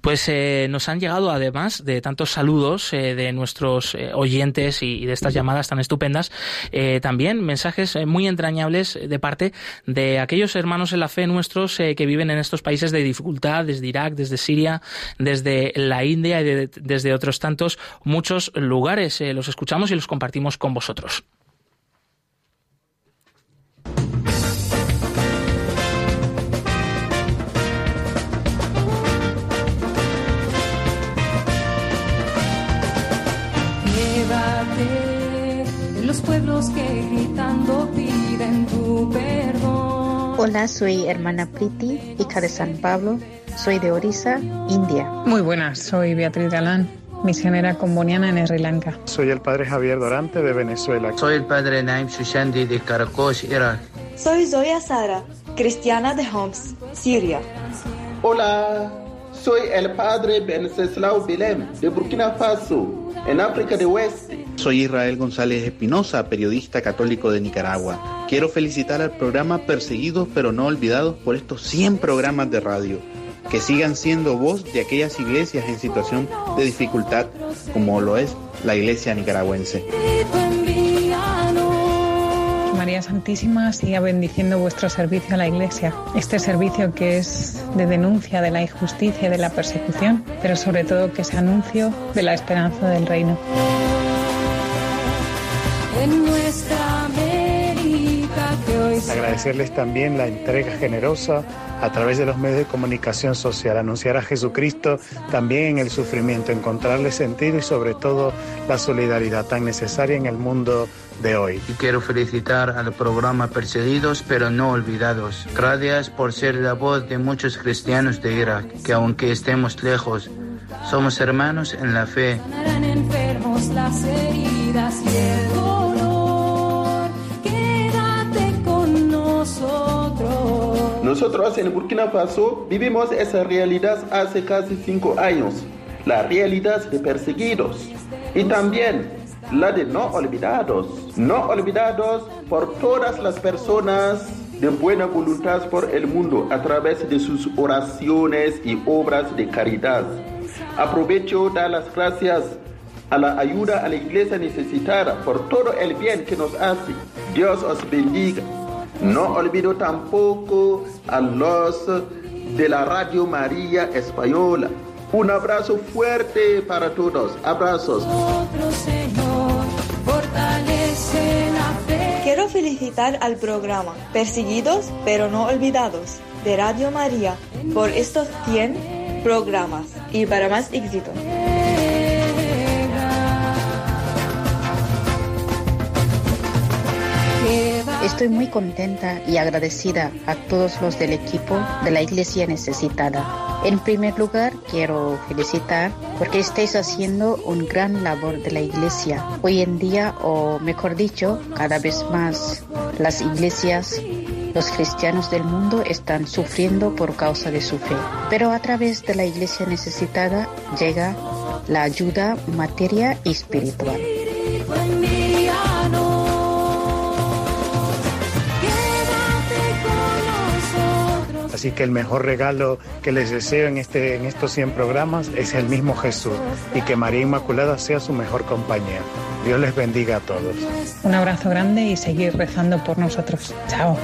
Pues eh, nos han llegado, además de tantos saludos eh, de nuestros eh, oyentes y, de estas llamadas tan estupendas, también mensajes muy entrañables de parte de aquellos hermanos en la fe nuestros que viven en estos países de dificultad, desde Irak, desde Siria, desde la India y desde otros tantos, muchos lugares. los escuchamos y los compartimos con vosotros. Pueblos que gritando piden tu perdón. Hola, soy hermana Priti, hija de San Pablo. Soy de Orissa, India. Muy buenas, soy Beatriz Galán, misionera comboniana en Sri Lanka. Soy el padre Javier Dorante de Venezuela. Soy el padre Naim Shushandi de Caracas, Irak. Soy Zoya Sara, cristiana de Homs, Siria. Hola, soy el padre Benceslao Bilem de Burkina Faso, en África de Oeste. Soy Israel González Espinosa, periodista católico de Nicaragua. Quiero felicitar al programa Perseguidos pero no olvidados por estos 100 programas de radio. Que sigan siendo voz de aquellas iglesias en situación de dificultad como lo es la iglesia nicaragüense. Santísima siga bendiciendo vuestro servicio a la Iglesia. Este servicio que es de denuncia de la injusticia y de la persecución, pero sobre todo que es anuncio de la esperanza del reino. Agradecerles también la entrega generosa a través de los medios de comunicación social, anunciar a Jesucristo también en el sufrimiento, encontrarle sentido y sobre todo la solidaridad tan necesaria en el mundo de hoy. Y quiero felicitar al programa Perseguidos pero no olvidados. Gracias por ser la voz de muchos cristianos de Irak, que aunque estemos lejos, somos hermanos en la fe. enfermos las heridas y el nosotros. En Burkina Faso vivimos esa realidad hace casi cinco años, la realidad de perseguidos. Y también la de no olvidados, no olvidados por todas las personas de buena voluntad por el mundo a través de sus oraciones y obras de caridad. Aprovecho dar las gracias a la ayuda a la iglesia necesitada por todo el bien que nos hace. Dios os bendiga. No olvido tampoco a los de la Radio María Española. Un abrazo fuerte para todos. Abrazos. Quiero felicitar al programa Perseguidos pero no olvidados de Radio María por estos 100 programas y para más éxito. Estoy muy contenta y agradecida a todos los del equipo de la Iglesia Necesitada. En primer lugar, quiero felicitar porque estáis haciendo un gran labor de la Iglesia. Hoy en día, o mejor dicho, cada vez más, las iglesias los cristianos del mundo están sufriendo por causa de su fe, pero a través de la iglesia necesitada llega la ayuda materia y espiritual. Así que el mejor regalo que les deseo en, este, en estos 100 programas es el mismo Jesús y que María Inmaculada sea su mejor compañía. Dios les bendiga a todos. Un abrazo grande y seguir rezando por nosotros. Chao.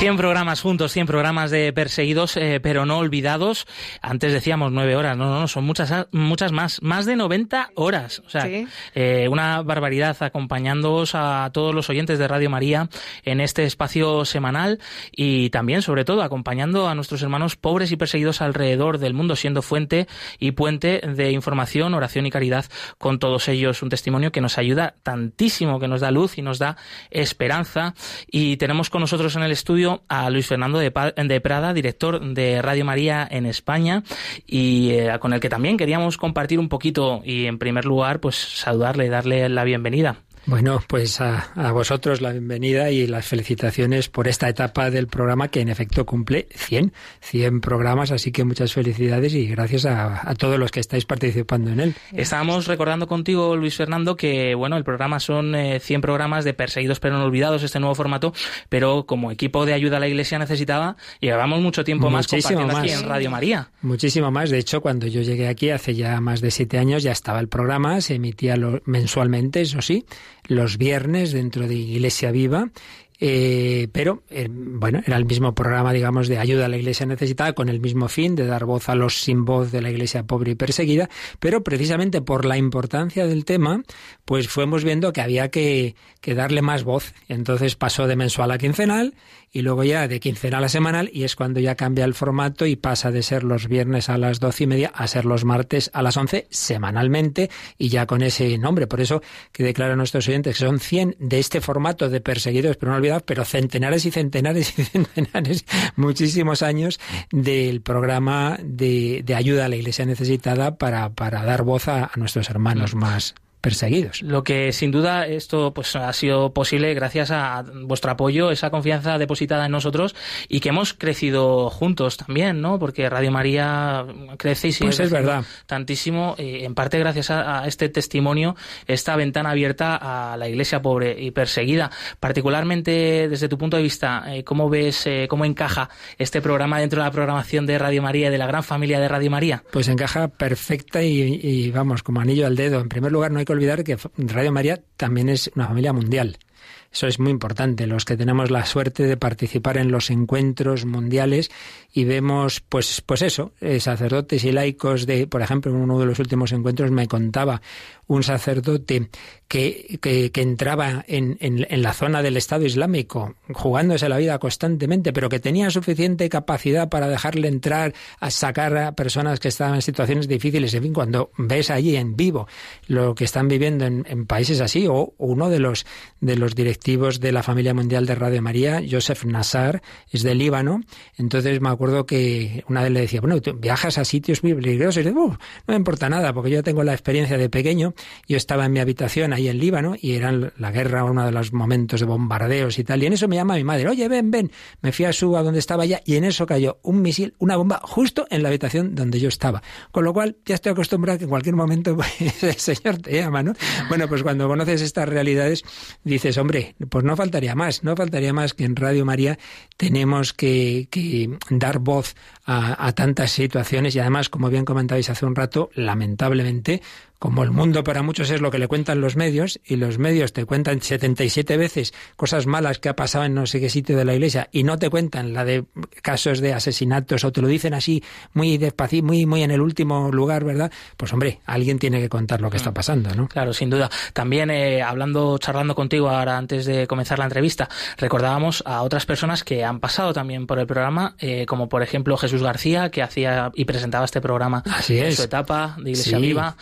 100 programas juntos, 100 programas de perseguidos, eh, pero no olvidados. Antes decíamos nueve horas, no, no, no, son muchas, muchas más, más de 90 horas. O sea, eh, una barbaridad acompañándoos a todos los oyentes de Radio María en este espacio semanal y también, sobre todo, acompañando a nuestros hermanos pobres y perseguidos alrededor del mundo, siendo fuente y puente de información, oración y caridad con todos ellos. Un testimonio que nos ayuda tantísimo, que nos da luz y nos da esperanza. Y tenemos con nosotros en el estudio a Luis Fernando de, Prada, director de Radio María en España, y eh, con el que también queríamos compartir un poquito y en primer lugar, pues saludarle, darle la bienvenida. Bueno, pues a, vosotros la bienvenida y las felicitaciones por esta etapa del programa que en efecto cumple 100, 100 programas, así que muchas felicidades y gracias a, todos los que estáis participando en él. Estábamos recordando contigo, Luis Fernando, que bueno, el programa son 100 eh, programas de Perseguidos pero no olvidados, este nuevo formato, pero como equipo de ayuda a la Iglesia necesitaba, llevamos mucho tiempo más compartiendo aquí en Radio María. Muchísimo más, de hecho, cuando yo llegué aquí hace ya más de siete años ya estaba el programa, se emitía mensualmente, eso sí, los viernes dentro de Iglesia Viva eh, pero eh, bueno, era el mismo programa, digamos, de ayuda a la iglesia necesitada, con el mismo fin de dar voz a los sin voz de la iglesia pobre y perseguida, pero precisamente por la importancia del tema, pues fuimos viendo que había que, que darle más voz. Entonces pasó de mensual a quincenal y luego ya de quincenal a semanal y es cuando ya cambia el formato y pasa de ser los viernes a las doce y media a ser los martes a las once semanalmente y ya con ese nombre. Por eso que declaran nuestros oyentes que son 100 de este formato de perseguidos, pero no olvidad, pero centenares y centenares y centenares, muchísimos años del programa de, de ayuda a la iglesia necesitada para, para dar voz a, a nuestros hermanos más perseguidos. Lo que sin duda esto pues ha sido posible gracias a vuestro apoyo, esa confianza depositada en nosotros y que hemos crecido juntos también, ¿no? Porque Radio María crece y sigue pues es verdad. tantísimo, eh, en parte gracias a, este testimonio, esta ventana abierta a la Iglesia pobre y perseguida. Particularmente desde tu punto de vista, eh, ¿cómo ves, eh, cómo encaja este programa dentro de la programación de Radio María y de la gran familia de Radio María? Pues encaja perfecta y, y vamos, como anillo al dedo. En primer lugar, no hay olvidar que Radio María también es una familia mundial. Eso es muy importante. Los que tenemos la suerte de participar en los encuentros mundiales y vemos, pues, pues eso, eh, sacerdotes y laicos de, por ejemplo, en uno de los últimos encuentros me contaba un sacerdote que, que, entraba en, en, la zona del Estado Islámico, jugándose la vida constantemente, pero que tenía suficiente capacidad para dejarle entrar a sacar a personas que estaban en situaciones difíciles. En fin, cuando ves allí en vivo lo que están viviendo en, países así, o uno de los, de los directivos de la familia mundial de Radio María, Joseph Nassar, es de Líbano, entonces me acuerdo que una vez le decía, bueno, tú viajas a sitios muy peligrosos, y dice, no me importa nada, porque yo tengo la experiencia de pequeño yo estaba en mi habitación ahí en Líbano y era la guerra, uno de los momentos de bombardeos y tal. Y en eso me llama mi madre, oye, ven, ven. Me fui a su, a donde estaba ya y en eso cayó un misil, una bomba justo en la habitación donde yo estaba. Con lo cual ya estoy acostumbrado a que en cualquier momento pues, el Señor te llama, ¿no? Bueno, pues cuando conoces estas realidades dices, hombre, pues no faltaría más, no faltaría más que en Radio María tenemos que, que dar voz a, a tantas situaciones y además, como bien comentabais hace un rato, lamentablemente, como el mundo para muchos es lo que le cuentan los medios, y los medios te cuentan 77 veces cosas malas que ha pasado en no sé qué sitio de la iglesia, y no te cuentan la de casos de asesinatos, o te lo dicen así, muy despacito, muy, muy en el último lugar, ¿verdad? Pues hombre, alguien tiene que contar lo que está mm. pasando, ¿no? Claro, sin duda. También eh, hablando, charlando contigo ahora antes de comenzar la entrevista, recordábamos a otras personas que han pasado también por el programa, eh, como por ejemplo Jesús García, que hacía y presentaba este programa así en su etapa de Iglesia Viva,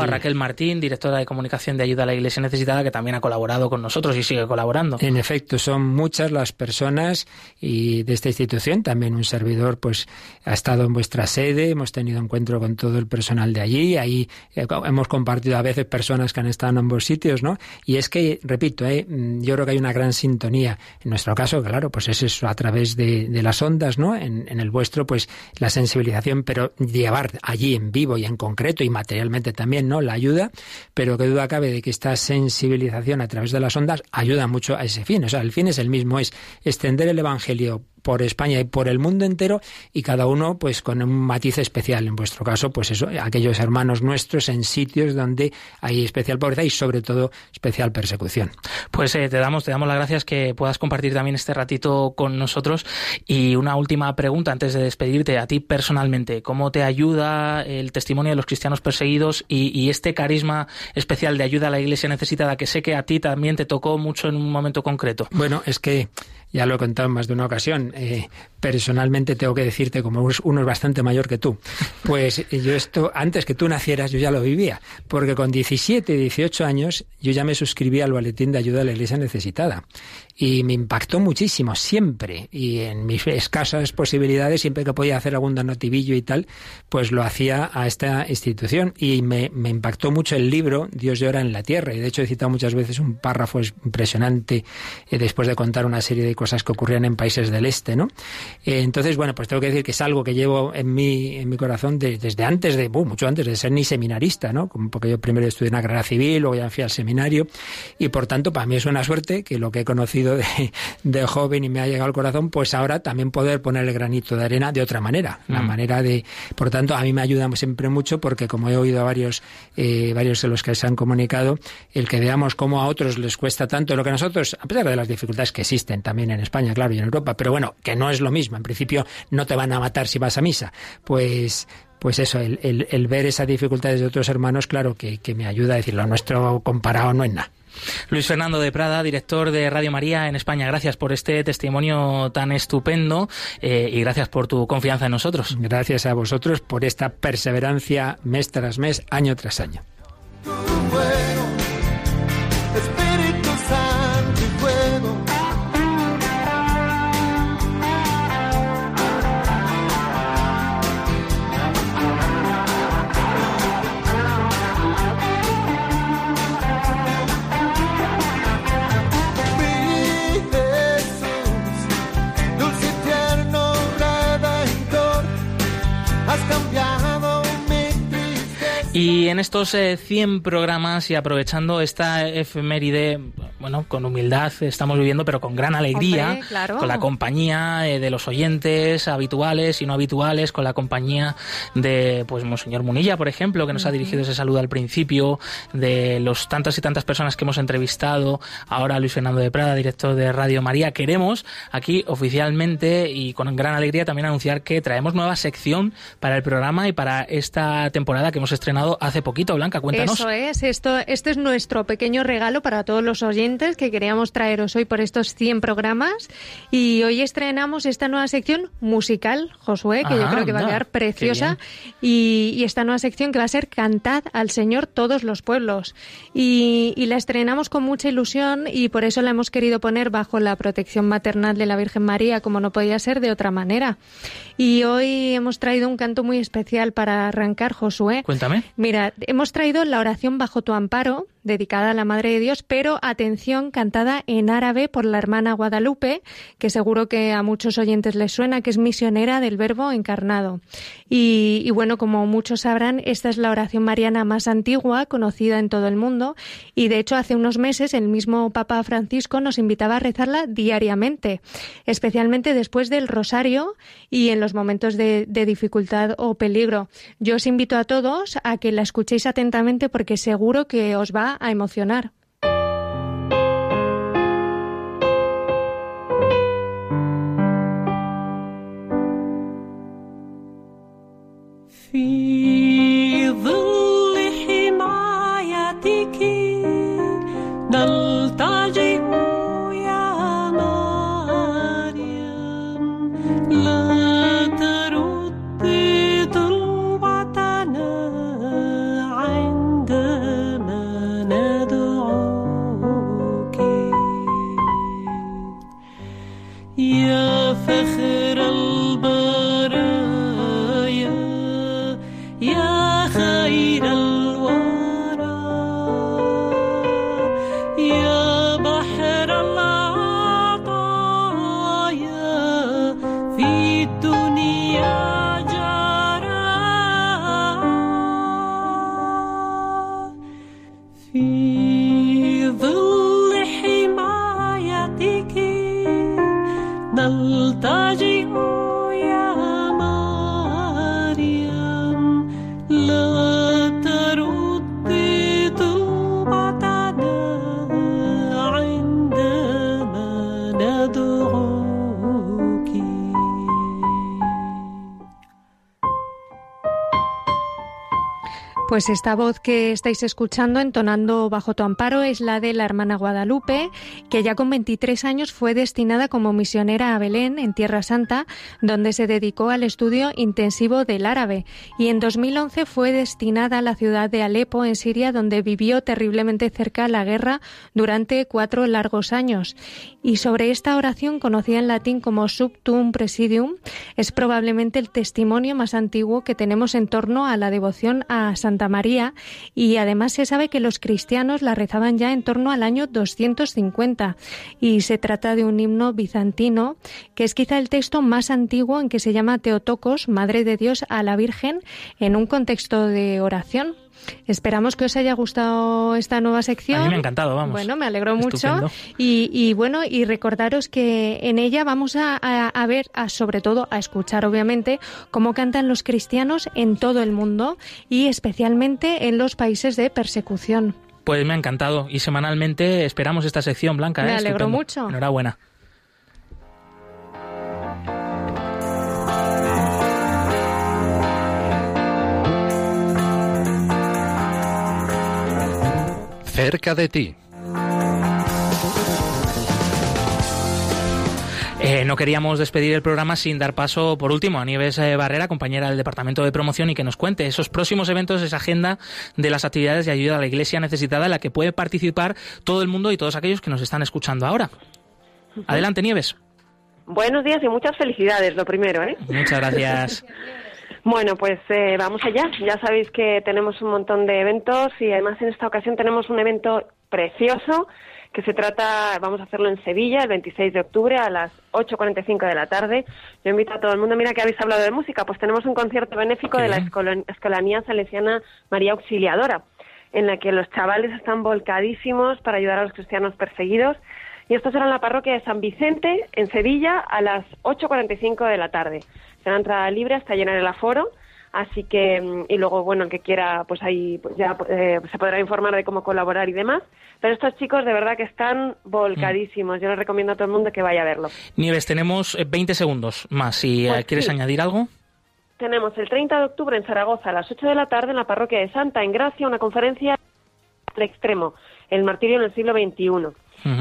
a Raquel Martín, directora de comunicación de Ayuda a la Iglesia Necesitada, que también ha colaborado con nosotros y sigue colaborando. En efecto, son muchas las personas y de esta institución, también un servidor, pues ha estado en vuestra sede, hemos tenido encuentro con todo el personal de allí, ahí eh, hemos compartido a veces personas que han estado en ambos sitios, ¿no? Y es que, repito, eh, yo creo que hay una gran sintonía. En nuestro caso, claro, pues es eso, a través de, de las ondas, ¿no? En, en el vuestro, pues la sensibilización, pero llevar allí en vivo y en concreto y materialmente también, ¿no? La ayuda, pero que duda cabe de que esta sensibilización a través de las ondas ayuda mucho a ese fin. O sea, el fin es el mismo, es extender el Evangelio por España y por el mundo entero y cada uno pues con un matiz especial. En vuestro caso pues eso aquellos hermanos nuestros en sitios donde hay especial pobreza y sobre todo especial persecución. Pues eh, te damos te damos las gracias que puedas compartir también este ratito con nosotros. Y una última pregunta antes de despedirte a ti personalmente. Cómo te ayuda el testimonio de los cristianos perseguidos y, y este carisma especial de ayuda a la Iglesia necesitada que sé que a ti también te tocó mucho en un momento concreto bueno es que ya lo he contado en más de una ocasión. Eh, personalmente tengo que decirte, como uno es bastante mayor que tú, pues yo esto, antes que tú nacieras, yo ya lo vivía, porque con 17, 18 años yo ya me suscribí al boletín de ayuda a la iglesia necesitada. Y me impactó muchísimo, siempre. Y en mis escasas posibilidades, siempre que podía hacer algún donotivillo y tal, pues lo hacía a esta institución. Y me, impactó mucho el libro Dios llora en la tierra. Y de hecho he citado muchas veces un párrafo impresionante eh, después de contar una serie de cosas que ocurrían en países del este, ¿no? Eh, entonces, bueno, pues tengo que decir que es algo que llevo en mi, en mi corazón de, desde antes de, mucho antes de ser ni seminarista, ¿no? Como porque yo primero estudié en la carrera civil, luego ya fui al seminario. Y por tanto, para mí es una suerte que lo que he conocido de, de, joven y me ha llegado al corazón, pues ahora también poder poner el granito de arena de otra manera. La Mm. manera de. Por tanto, a mí me ayuda siempre mucho porque, como he oído a varios, eh, varios de los que se han comunicado, el que veamos cómo a otros les cuesta tanto lo que a nosotros, a pesar de las dificultades que existen también en España, claro, y en Europa, pero bueno, que no es lo mismo. En principio, no te van a matar si vas a misa. Pues pues eso, el, el, el ver esas dificultades de otros hermanos, claro que, que me ayuda a decir, lo nuestro comparado no es nada. Luis Fernando de Prada, director de Radio María en España, gracias por este testimonio tan estupendo eh, y gracias por tu confianza en nosotros. Gracias a vosotros por esta perseverancia mes tras mes, año tras año. Y en estos eh, 100 programas y aprovechando esta efeméride, bueno, con humildad estamos viviendo, pero con gran alegría, Hombre, claro. con la compañía eh, de los oyentes habituales y no habituales, con la compañía de, pues, Monseñor Munilla, por ejemplo, que nos ha dirigido ese saludo al principio, de los tantas y tantas personas que hemos entrevistado, ahora Luis Fernando de Prada, director de Radio María. Queremos aquí oficialmente y con gran alegría también anunciar que traemos nueva sección para el programa y para esta temporada que hemos estrenado hace poquito. Blanca, cuéntanos. Eso es, esto, este es nuestro pequeño regalo para todos los oyentes que queríamos traeros hoy por estos 100 programas. Y hoy estrenamos esta nueva sección musical, Josué, que yo Ah, creo que va a quedar preciosa. Y, y esta nueva sección que va a ser Cantad al Señor todos los pueblos. Y, y la estrenamos con mucha ilusión y por eso la hemos querido poner bajo la protección maternal de la Virgen María, como no podía ser de otra manera. Y hoy hemos traído un canto muy especial para arrancar, Josué. Cuéntame. Mira, hemos traído la oración bajo tu amparo, dedicada a la Madre de Dios, pero atención, cantada en árabe por la hermana Guadalupe, que seguro que a muchos oyentes les suena, que es misionera del Verbo encarnado. Y, bueno, como muchos sabrán, esta es la oración mariana más antigua, conocida en todo el mundo, y de hecho hace unos meses el mismo Papa Francisco nos invitaba a rezarla diariamente, especialmente después del rosario y en los momentos de, de dificultad o peligro. Yo os invito a todos a que la escuchéis atentamente porque seguro que os va a emocionar. be Pues esta voz que estáis escuchando entonando bajo tu amparo es la de la hermana Guadalupe, que ya con 23 años fue destinada como misionera a Belén, en Tierra Santa, donde se dedicó al estudio intensivo del árabe. Y en 2011 fue destinada a la ciudad de Alepo, en Siria, donde vivió terriblemente cerca la guerra durante cuatro largos años. Y sobre esta oración, conocida en latín como Subtum Presidium, es probablemente el testimonio más antiguo que tenemos en torno a la devoción a Santa María y además se sabe que los cristianos la rezaban ya en torno al año 250 y se trata de un himno bizantino que es quizá el texto más antiguo en que se llama Teotocos, Madre de Dios a la Virgen, en un contexto de oración. Esperamos que os haya gustado esta nueva sección. A mí me ha encantado, vamos. Bueno, me alegro mucho. Y, y bueno, y recordaros que en ella vamos a, a- a ver, a, sobre todo a escuchar, obviamente, cómo cantan los cristianos en todo el mundo y especialmente en los países de persecución. Pues me ha encantado y semanalmente esperamos esta sección, Blanca. Me ¿eh? alegro Estupendo. mucho. Enhorabuena. Cerca de ti. Eh, no queríamos despedir el programa sin dar paso, por último, a Nieves eh, Barrera, compañera del Departamento de Promoción, y que nos cuente esos próximos eventos, esa agenda de las actividades de ayuda a la Iglesia necesitada en la que puede participar todo el mundo y todos aquellos que nos están escuchando ahora. Adelante, Nieves. Buenos días y muchas felicidades, lo primero, ¿eh? Muchas gracias. Bueno, pues eh, vamos allá. Ya sabéis que tenemos un montón de eventos y además en esta ocasión tenemos un evento precioso que se trata, vamos a hacerlo en Sevilla el 26 de octubre a las 8.45 de la tarde. Yo invito a todo el mundo, mira que habéis hablado de música, pues tenemos un concierto benéfico de la Escolanía Salesiana María Auxiliadora, en la que los chavales están volcadísimos para ayudar a los cristianos perseguidos. Y esto será en la parroquia de San Vicente, en Sevilla, a las 8.45 de la tarde. Será entrada libre hasta llenar el aforo. Así que, mm, y luego, bueno, el que quiera, pues ahí pues ya eh, se podrá informar de cómo colaborar y demás. Pero estos chicos de verdad que están volcadísimos. Yo les recomiendo a todo el mundo que vaya a verlo. Nieves, tenemos eh, 20 segundos más. Si eh, Pues quieres sí. añadir algo. Tenemos el 30 de octubre en Zaragoza a las 8 de la tarde en la parroquia de Santa Engracia una conferencia al extremo, el martirio en el siglo XXI.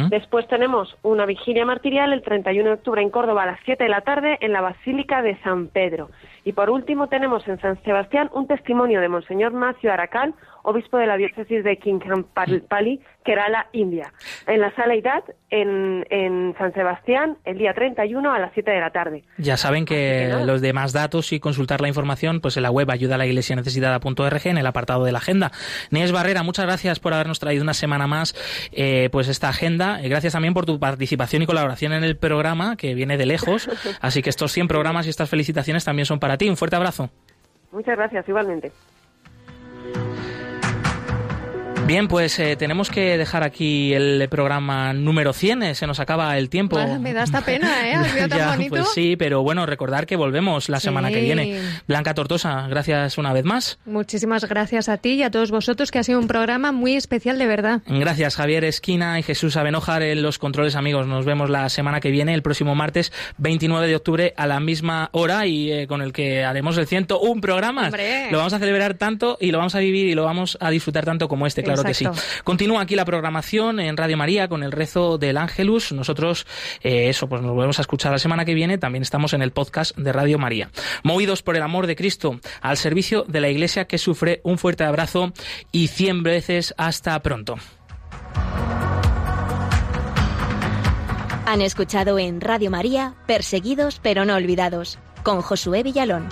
Después tenemos una vigilia martirial el 31 de octubre en Córdoba a las 7 de la tarde en la Basílica de San Pedro. Y por último tenemos en San Sebastián un testimonio de Monseñor Macio Aracal, obispo de la diócesis de Kinkampali, Kerala, India, en la sala Idad en, en San Sebastián el día 31 a las 7 de la tarde. Ya saben que, los demás datos y consultar la información pues en la web ayuda a la iglesia necesitada.org en el apartado de la agenda. Nieves Barrera, muchas gracias por habernos traído una semana más eh, pues esta agenda. Eh, Gracias también por tu participación y colaboración en el programa que viene de lejos. Así que estos 100 programas y estas felicitaciones también son para ti. Un fuerte abrazo. Muchas gracias, igualmente. Bien, pues eh, tenemos que dejar aquí el programa número 100. eh, Se nos acaba el tiempo. Ah, me da esta pena, ¿eh? Ha tan Ya, bonito. pues sí, pero bueno, recordar que volvemos la semana que viene. Blanca Tortosa, gracias una vez más. Muchísimas gracias a ti y a todos vosotros, que ha sido un programa muy especial de verdad. Gracias Javier Esquina y Jesús Abenojar en los controles amigos. Nos vemos la semana que viene, el próximo martes 29 de octubre a la misma hora y eh, con el que haremos el 101 programas. ¡Hombre! Lo vamos a celebrar tanto y lo vamos a vivir y lo vamos a disfrutar tanto como este, claro que Exacto. sí. Continúa aquí la programación en Radio María con el rezo del Ángelus. Nosotros, eh, eso, pues nos volvemos a escuchar la semana que viene. También estamos en el podcast de Radio María. Movidos por el amor de Cristo, al servicio de la Iglesia que sufre, un fuerte abrazo y 100 veces hasta pronto. Han escuchado en Radio María Perseguidos pero no olvidados con Josué Villalón.